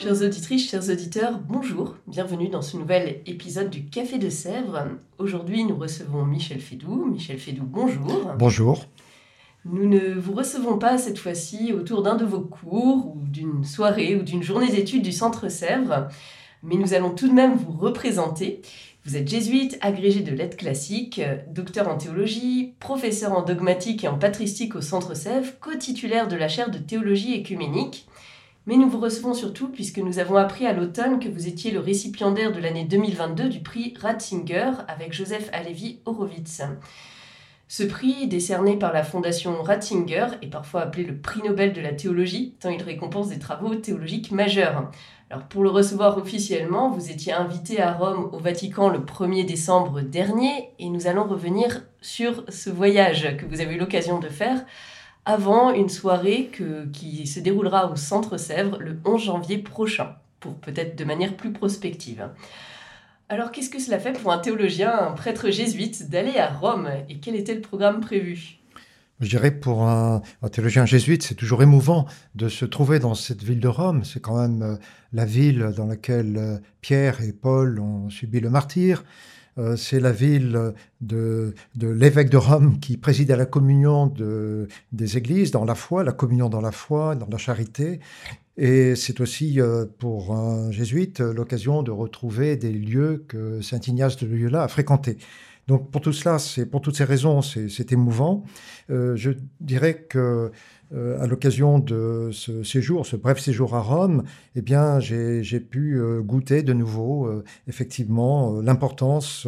Chères auditrices, chers auditeurs, bonjour, bienvenue dans ce nouvel épisode du Café de Sèvres. Aujourd'hui, nous recevons Michel Fédou. Michel Fédou, bonjour. Bonjour. Nous ne vous recevons pas cette fois-ci autour d'un de vos cours ou d'une soirée ou d'une journée d'études du Centre Sèvres, mais nous allons tout de même vous représenter. Vous êtes jésuite, agrégé de lettres classiques, docteur en théologie, professeur en dogmatique et en patristique au Centre Sèvres, co-titulaire de la chaire de théologie écuménique. Mais nous vous recevons surtout puisque nous avons appris à l'automne que vous étiez le récipiendaire de l'année 2022 du prix Ratzinger avec Joseph Alevi Horowitz. Ce prix, décerné par la Fondation Ratzinger, est parfois appelé le prix Nobel de la théologie, tant il récompense des travaux théologiques majeurs. Alors pour le recevoir officiellement, vous étiez invité à Rome au Vatican le 1er décembre dernier et nous allons revenir sur ce voyage que vous avez eu l'occasion de faire avant une soirée qui se déroulera au Centre Sèvres le 11 janvier prochain, pour peut-être de manière plus prospective. Alors qu'est-ce que cela fait pour un théologien, un prêtre jésuite, d'aller à Rome? Et quel était le programme prévu? Je dirais pour un, théologien jésuite, c'est toujours émouvant de se trouver dans cette ville de Rome. C'est quand même euh, la ville dans laquelle euh, Pierre et Paul ont subi le martyr. Euh, c'est la ville de, l'évêque de Rome qui préside à la communion de, des églises, dans la foi, la communion dans la foi, dans la charité. Et c'est aussi euh, pour un jésuite l'occasion de retrouver des lieux que Saint Ignace de Loyola a fréquentés. Donc pour tout cela, c'est pour toutes ces raisons, c'est émouvant. Euh, je dirais que euh, à l'occasion de ce séjour, ce bref séjour à Rome, eh bien, j'ai pu euh, goûter de nouveau, euh, effectivement, l'importance,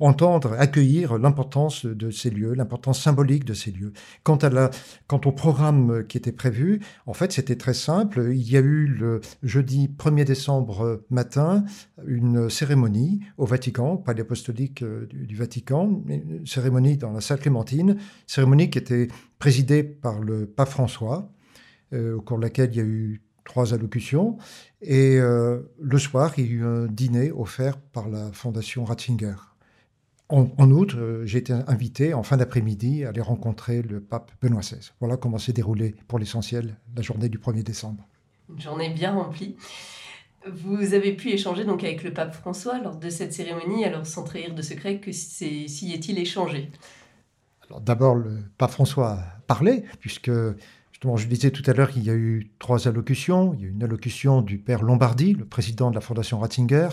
entendre, accueillir l'importance de ces lieux, l'importance symbolique de ces lieux. Quant, à la, quant au programme qui était prévu, en fait, c'était très simple. Il y a eu le jeudi 1er décembre matin une cérémonie au Vatican, au palais apostolique du, du Vatican, une cérémonie dans la salle Clémentine, cérémonie qui était présidée par le pape François, euh, au cours de laquelle il y a eu trois allocutions. Et euh, le soir, il y a eu un dîner offert par la Fondation Ratzinger. En, outre, euh, j'ai été invité en fin d'après-midi à aller rencontrer le pape Benoît XVI. Voilà comment s'est déroulée pour l'essentiel la journée du 1er décembre. Une journée bien remplie. Vous avez pu échanger donc avec le pape François lors de cette cérémonie, alors sans trahir de secret, que s'y est-il échangé? D'abord, le pape François a parlé, puisque justement, je disais tout à l'heure qu'il y a eu trois allocutions. Il y a eu une allocution du père Lombardi, le président de la Fondation Ratzinger.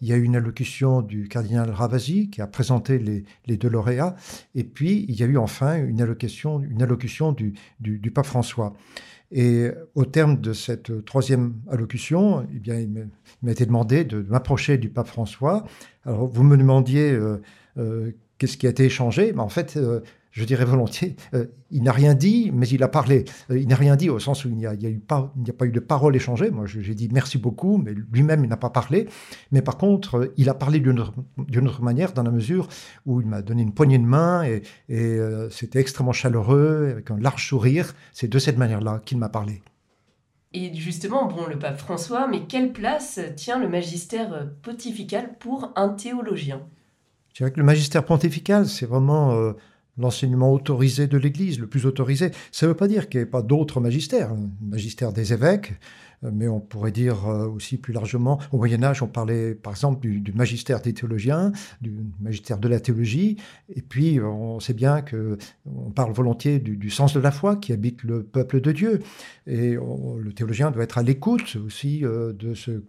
Il y a eu une allocution du cardinal Ravasi qui a présenté les, deux lauréats. Et puis, il y a eu enfin une allocution, une allocution du, du, pape François. Et au terme de cette troisième allocution, eh bien, il m'a été demandé de m'approcher du pape François. Alors, vous me demandiez euh, euh, qu'est-ce qui a été échangé En fait, euh, je dirais volontiers, euh, il n'a rien dit, mais il a parlé. Euh, il n'a rien dit au sens où il n'y a pas eu de parole échangée. Moi, j'ai dit merci beaucoup, mais lui-même, il n'a pas parlé. Mais par contre, il a parlé d'une autre, manière, dans la mesure où il m'a donné une poignée de main et, et c'était extrêmement chaleureux, avec un large sourire. C'est de cette manière-là qu'il m'a parlé. Et justement, bon, le pape François, mais quelle place tient le magistère pontifical pour un théologien? Je dirais que le magistère pontifical, c'est vraiment euh, l'enseignement autorisé de l'Église, le plus autorisé. Ça ne veut pas dire qu'il n'y ait pas d'autres magistères. Le magistère des évêques, euh, mais on pourrait dire euh, aussi plus largement, au Moyen Âge, on parlait par exemple du, magistère des théologiens, du magistère de la théologie, et puis on sait bien que on parle volontiers du, sens de la foi qui habite le peuple de Dieu, et le théologien doit être à l'écoute aussi de ce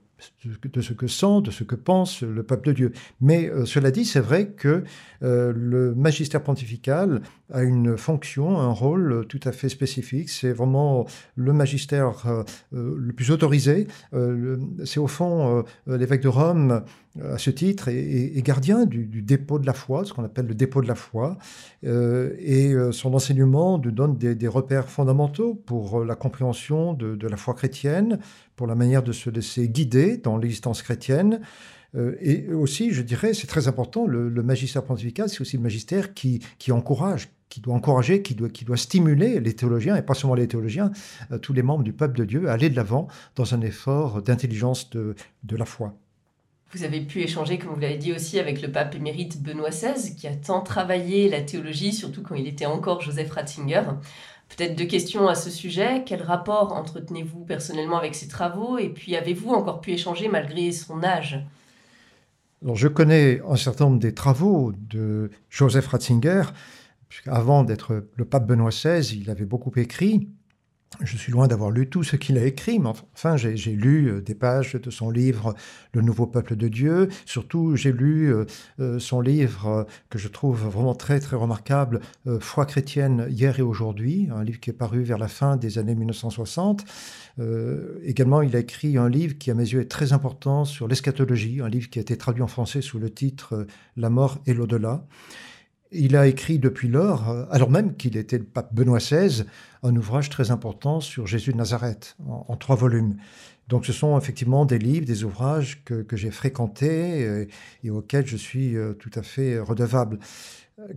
de ce que sent, de ce que pense le peuple de Dieu. Mais euh, cela dit, c'est vrai que euh, le magistère pontifical a une fonction, un rôle tout à fait spécifique. C'est vraiment le magistère euh, le plus autorisé. c'est au fond l'évêque de Rome à ce titre, est, gardien du, dépôt de la foi, ce qu'on appelle le dépôt de la foi, et son enseignement nous donne des, repères fondamentaux pour la compréhension de, la foi chrétienne, pour la manière de se laisser guider dans l'existence chrétienne. et aussi, je dirais, c'est très important, le, magistère pontifical, c'est aussi le magistère qui, encourage, qui doit encourager, qui doit, stimuler les théologiens, et pas seulement les théologiens, euh, tous les membres du peuple de Dieu à aller de l'avant dans un effort d'intelligence de la foi. Vous avez pu échanger, comme vous l'avez dit aussi, avec le pape émérite Benoît XVI, qui a tant travaillé la théologie, surtout quand il était encore Joseph Ratzinger. Peut-être deux questions à ce sujet. Quel rapport entretenez-vous personnellement avec ses travaux? Et puis avez-vous encore pu échanger malgré son âge? Alors, Je connais un certain nombre des travaux de Joseph Ratzinger. Avant d'être le pape Benoît XVI, il avait beaucoup écrit. Je suis loin d'avoir lu tout ce qu'il a écrit, mais enfin, j'ai lu euh, des pages de son livre Le Nouveau Peuple de Dieu. Surtout, j'ai lu euh, euh, son livre que je trouve vraiment très, très remarquable, Foi chrétienne hier et aujourd'hui, un livre qui est paru vers la fin des années 1960. également, il a écrit un livre qui, à mes yeux, est très important sur l'eschatologie, un livre qui a été traduit en français sous le titre La mort et l'au-delà. Il a écrit depuis lors, euh, alors même qu'il était le pape Benoît XVI, un ouvrage très important sur Jésus de Nazareth, en, trois volumes. Donc ce sont effectivement des livres, des ouvrages que, j'ai fréquentés et, et, auxquels je suis euh, tout à fait redevable.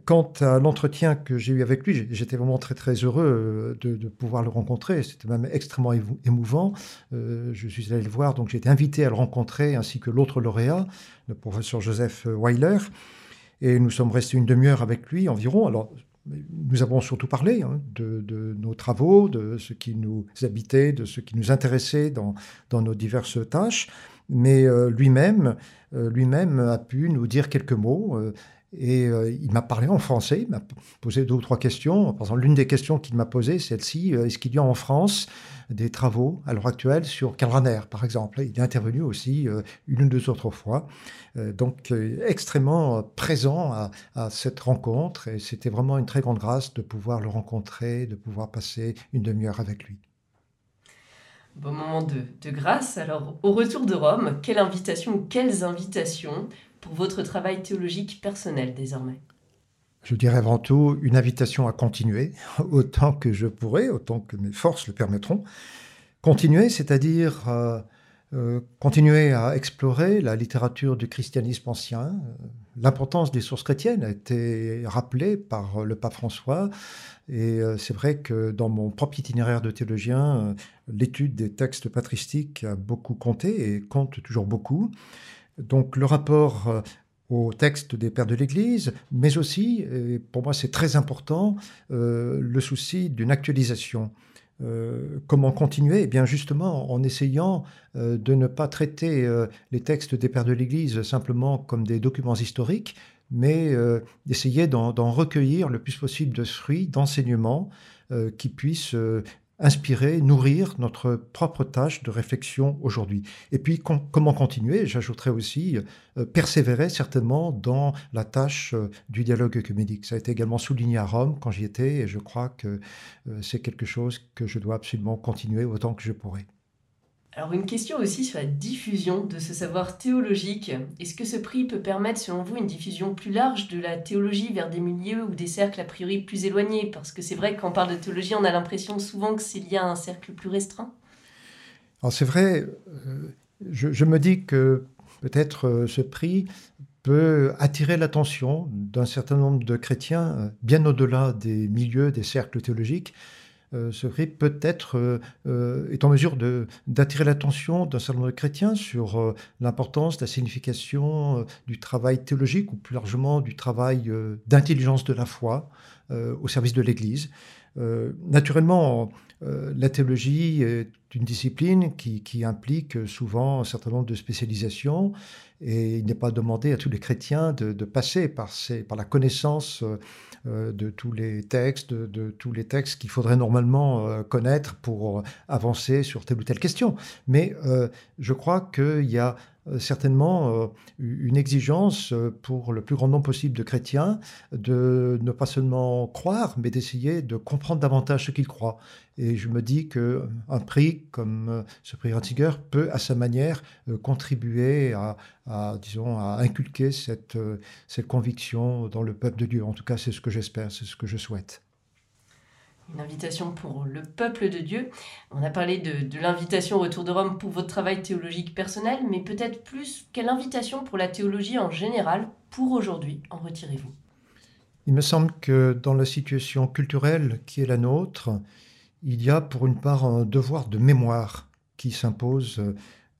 Quant à l'entretien que j'ai eu avec lui, j'étais vraiment très très heureux euh, de, pouvoir le rencontrer. C'était même extrêmement émouvant. je suis allé le voir, donc j'ai été invité à le rencontrer, ainsi que l'autre lauréat, le professeur Joseph Weiler. Et nous sommes restés une demi-heure avec lui environ. Alors, nous avons surtout parlé hein, de, nos travaux, de ce qui nous habitait, de ce qui nous intéressait dans, nos diverses tâches. Mais euh, lui-même, euh, lui-même a pu nous dire quelques mots. Euh, et il m'a parlé en français, il m'a posé deux ou trois questions. Par exemple, l'une des questions qu'il m'a posées, celle-ci est-ce qu'il y a en France des travaux à l'heure actuelle sur Calraner, par exemple. Il est intervenu aussi euh, une ou deux autres fois. Euh, donc, euh, extrêmement présent à, cette rencontre. Et c'était vraiment une très grande grâce de pouvoir le rencontrer, de pouvoir passer une demi-heure avec lui. Bon moment de, grâce. Alors, au retour de Rome, quelle invitation quelles invitations pour votre travail théologique personnel désormais? Je dirais avant tout une invitation à continuer, autant que je pourrai, autant que mes forces le permettront. Continuer, c'est-à-dire euh, euh, continuer à explorer la littérature du christianisme ancien. L'importance des sources chrétiennes a été rappelée par le pape François. Et euh, c'est vrai que dans mon propre itinéraire de théologien, l'étude des textes patristiques a beaucoup compté et compte toujours beaucoup. Donc le rapport au texte des pères de l'Église, mais aussi, et pour moi c'est très important, euh, le souci d'une actualisation. Euh, comment continuer? Eh bien justement en essayant euh, de ne pas traiter les textes des pères de l'Église simplement comme des documents historiques, mais d'essayer d'en recueillir le plus possible de fruits, d'enseignements qui puissent inspirer, nourrir notre propre tâche de réflexion aujourd'hui. Et puis comment continuer? J'ajouterais aussi euh, persévérer certainement dans la tâche euh, du dialogue œcuménique. Ça a été également souligné à Rome quand j'y étais et je crois que euh, c'est quelque chose que je dois absolument continuer autant que je pourrai. Alors une question aussi sur la diffusion de ce savoir théologique. Est-ce que ce prix peut permettre selon vous une diffusion plus large de la théologie vers des milieux ou des cercles a priori plus éloignés? Parce que c'est vrai que quand on parle de théologie, on a l'impression souvent que c'est lié à un cercle plus restreint. Alors c'est vrai, euh, je, me dis que peut-être euh, ce prix peut attirer l'attention d'un certain nombre de chrétiens euh, bien au-delà des milieux, des cercles théologiques, euh, ce prix peut-être euh, euh, est en mesure d'attirer l'attention d'un certain nombre de chrétiens sur l'importance, la signification du travail théologique ou plus largement du travail d'intelligence de la foi au service de l'Église. Naturellement, la théologie est une discipline qui, implique souvent un certain nombre de spécialisations et il n'est pas demandé à tous les chrétiens de, passer par, la connaissance euh, de tous les textes, de, tous les textes qu'il faudrait normalement euh, connaître pour avancer sur telle ou telle question. Mais euh, je crois qu'il y a certainement une exigence pour le plus grand nombre possible de chrétiens de ne pas seulement croire, mais d'essayer de comprendre davantage ce qu'ils croient. Et je me dis qu'un prix comme ce prix Ratzinger peut, à sa manière, contribuer à, disons, à inculquer cette, cette conviction dans le peuple de Dieu. En tout cas, c'est ce que j'espère, c'est ce que je souhaite une invitation pour le peuple de Dieu. On a parlé de, l'invitation au retour de Rome pour votre travail théologique personnel, mais peut-être plus quelle invitation pour la théologie en général pour aujourd'hui. En retirez-vous. Il me semble que dans la situation culturelle qui est la nôtre, il y a pour une part un devoir de mémoire qui s'impose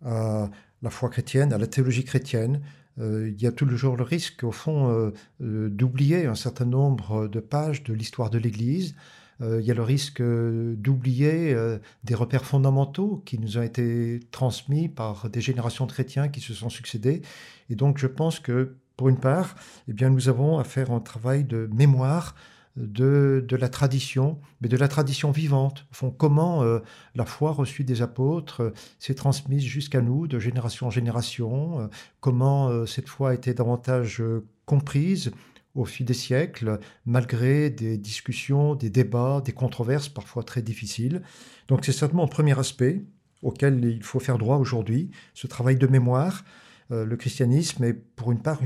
à la foi chrétienne, à la théologie chrétienne, euh, il y a toujours le risque, au fond, euh, euh, d'oublier un certain nombre de pages de l'histoire de l'Église, euh, il y a le risque euh, d'oublier euh, des repères fondamentaux qui nous ont été transmis par des générations de chrétiens qui se sont succédés. Et donc je pense que, pour une part, eh bien, nous avons à faire un travail de mémoire de, de, la tradition, mais de la tradition vivante. Comment la foi reçue des apôtres s'est transmise jusqu'à nous de génération en génération, comment cette foi a été davantage comprise, au fil des siècles, malgré des discussions, des débats, des controverses parfois très difficiles. Donc c'est certainement un premier aspect auquel il faut faire droit aujourd'hui, ce travail de mémoire. Euh, le christianisme est pour une part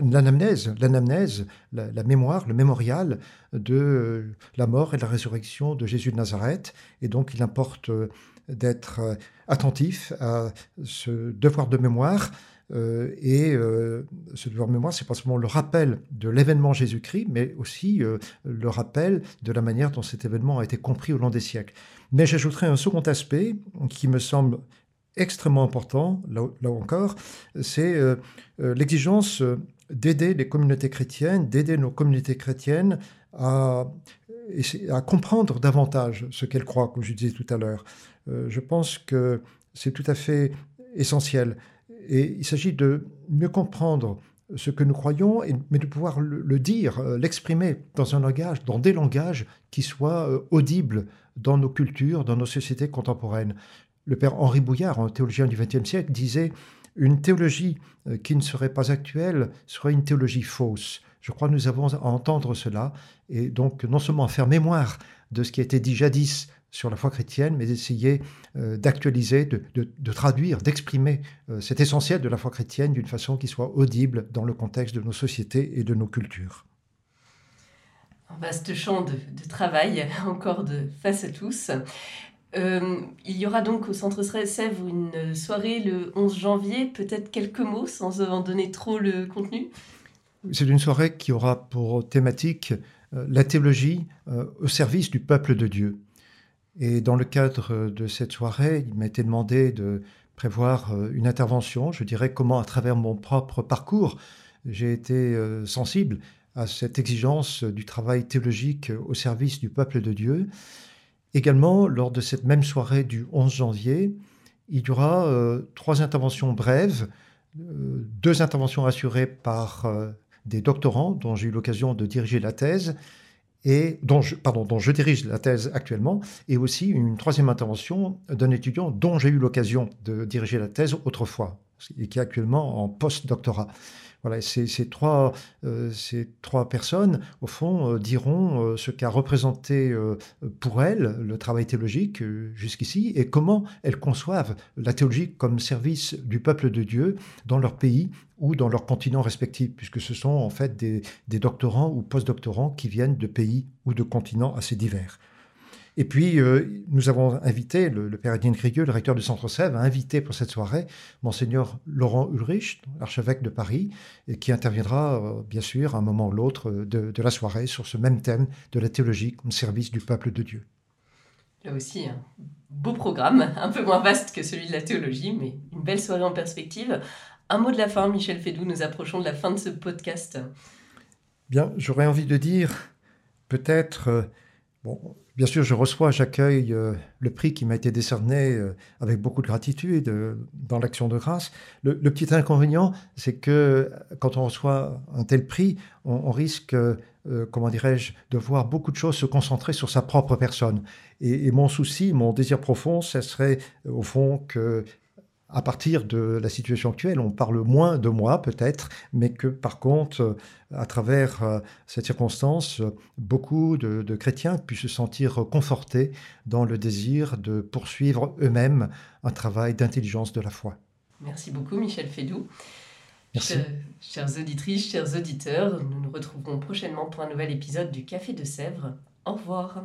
l'anamnèse, l'anamnèse, la, mémoire, le mémorial de euh, la mort et la résurrection de Jésus de Nazareth. Et donc il importe euh, d'être attentif à ce devoir de mémoire euh, et euh, ce devoir de mémoire, c'est pas seulement le rappel de l'événement Jésus-Christ, mais aussi euh, le rappel de la manière dont cet événement a été compris au long des siècles. Mais j'ajouterai un second aspect qui me semble extrêmement important, là, encore, c'est l'exigence d'aider les communautés chrétiennes, d'aider nos communautés chrétiennes à, à comprendre davantage ce qu'elles croient, comme je disais tout à l'heure. je pense que c'est tout à fait essentiel. Et il s'agit de mieux comprendre ce que nous croyons, mais de pouvoir le, dire, euh, l'exprimer dans un langage, dans des langages qui soient euh, audibles dans nos cultures, dans nos sociétés contemporaines. Le père Henri Bouillard, un théologien du XXe siècle, disait une théologie euh, qui ne serait pas actuelle serait une théologie fausse. Je crois que nous avons à entendre cela et donc non seulement à faire mémoire de ce qui a été dit jadis sur la foi chrétienne, mais d'essayer euh, d'actualiser, de, traduire, d'exprimer euh, cet essentiel de la foi chrétienne d'une façon qui soit audible dans le contexte de nos sociétés et de nos cultures. Un vaste champ de, travail, encore de face à tous. Euh, il y aura donc au Centre Sèvres une soirée le 11 janvier. Peut-être quelques mots sans en donner trop le contenu? C'est une soirée qui aura pour thématique la théologie au service du peuple de Dieu. Et dans le cadre de cette soirée, il m'a été demandé de prévoir euh, une intervention, je dirais comment à travers mon propre parcours, j'ai été euh, sensible à cette exigence du travail théologique au service du peuple de Dieu. Également, lors de cette même soirée du 11 janvier, il y aura euh, trois interventions brèves, deux interventions assurées par des doctorants dont j'ai eu l'occasion de diriger la thèse, et dont je, dont je dirige la thèse actuellement, et aussi une troisième intervention d'un étudiant dont j'ai eu l'occasion de diriger la thèse autrefois, et qui est actuellement en post-doctorat. Voilà, ces, trois, euh, ces trois personnes, au fond, euh, diront euh, ce qu'a représenté pour elles le travail théologique jusqu'ici et comment elles conçoivent la théologie comme service du peuple de Dieu dans leur pays ou dans leur continent respectif, puisque ce sont en fait des doctorants ou post-doctorants qui viennent de pays ou de continents assez divers. Et puis, euh, nous avons invité, le, père Étienne Crigueux, le recteur du Centre Sèvres, a invité pour cette soirée Monseigneur Laurent Ulrich, archevêque de Paris, et qui interviendra, euh, bien sûr, à un moment ou l'autre de, de, la soirée sur ce même thème de la théologie comme service du peuple de Dieu. Là aussi, un beau programme, un peu moins vaste que celui de la théologie, mais une belle soirée en perspective. Un mot de la fin, Michel Fédou, nous approchons de la fin de ce podcast. Bien, j'aurais envie de dire, peut-être, euh, bon, Bien sûr, je reçois, j'accueille euh, le prix qui m'a été décerné euh, avec beaucoup de gratitude euh, dans l'action de grâce. Le, petit inconvénient, c'est que quand on reçoit un tel prix, on, risque, comment dirais-je, de voir beaucoup de choses se concentrer sur sa propre personne. Et, mon souci, mon désir profond, ce serait au fond que à partir de la situation actuelle, on parle moins de moi peut-être, mais que par contre, à travers euh, cette circonstance, beaucoup de, chrétiens puissent se sentir confortés dans le désir de poursuivre eux-mêmes un travail d'intelligence de la foi. Merci beaucoup Michel Fédou. Merci. chères auditrices, chers auditeurs, nous nous retrouverons prochainement pour un nouvel épisode du Café de Sèvres. Au revoir.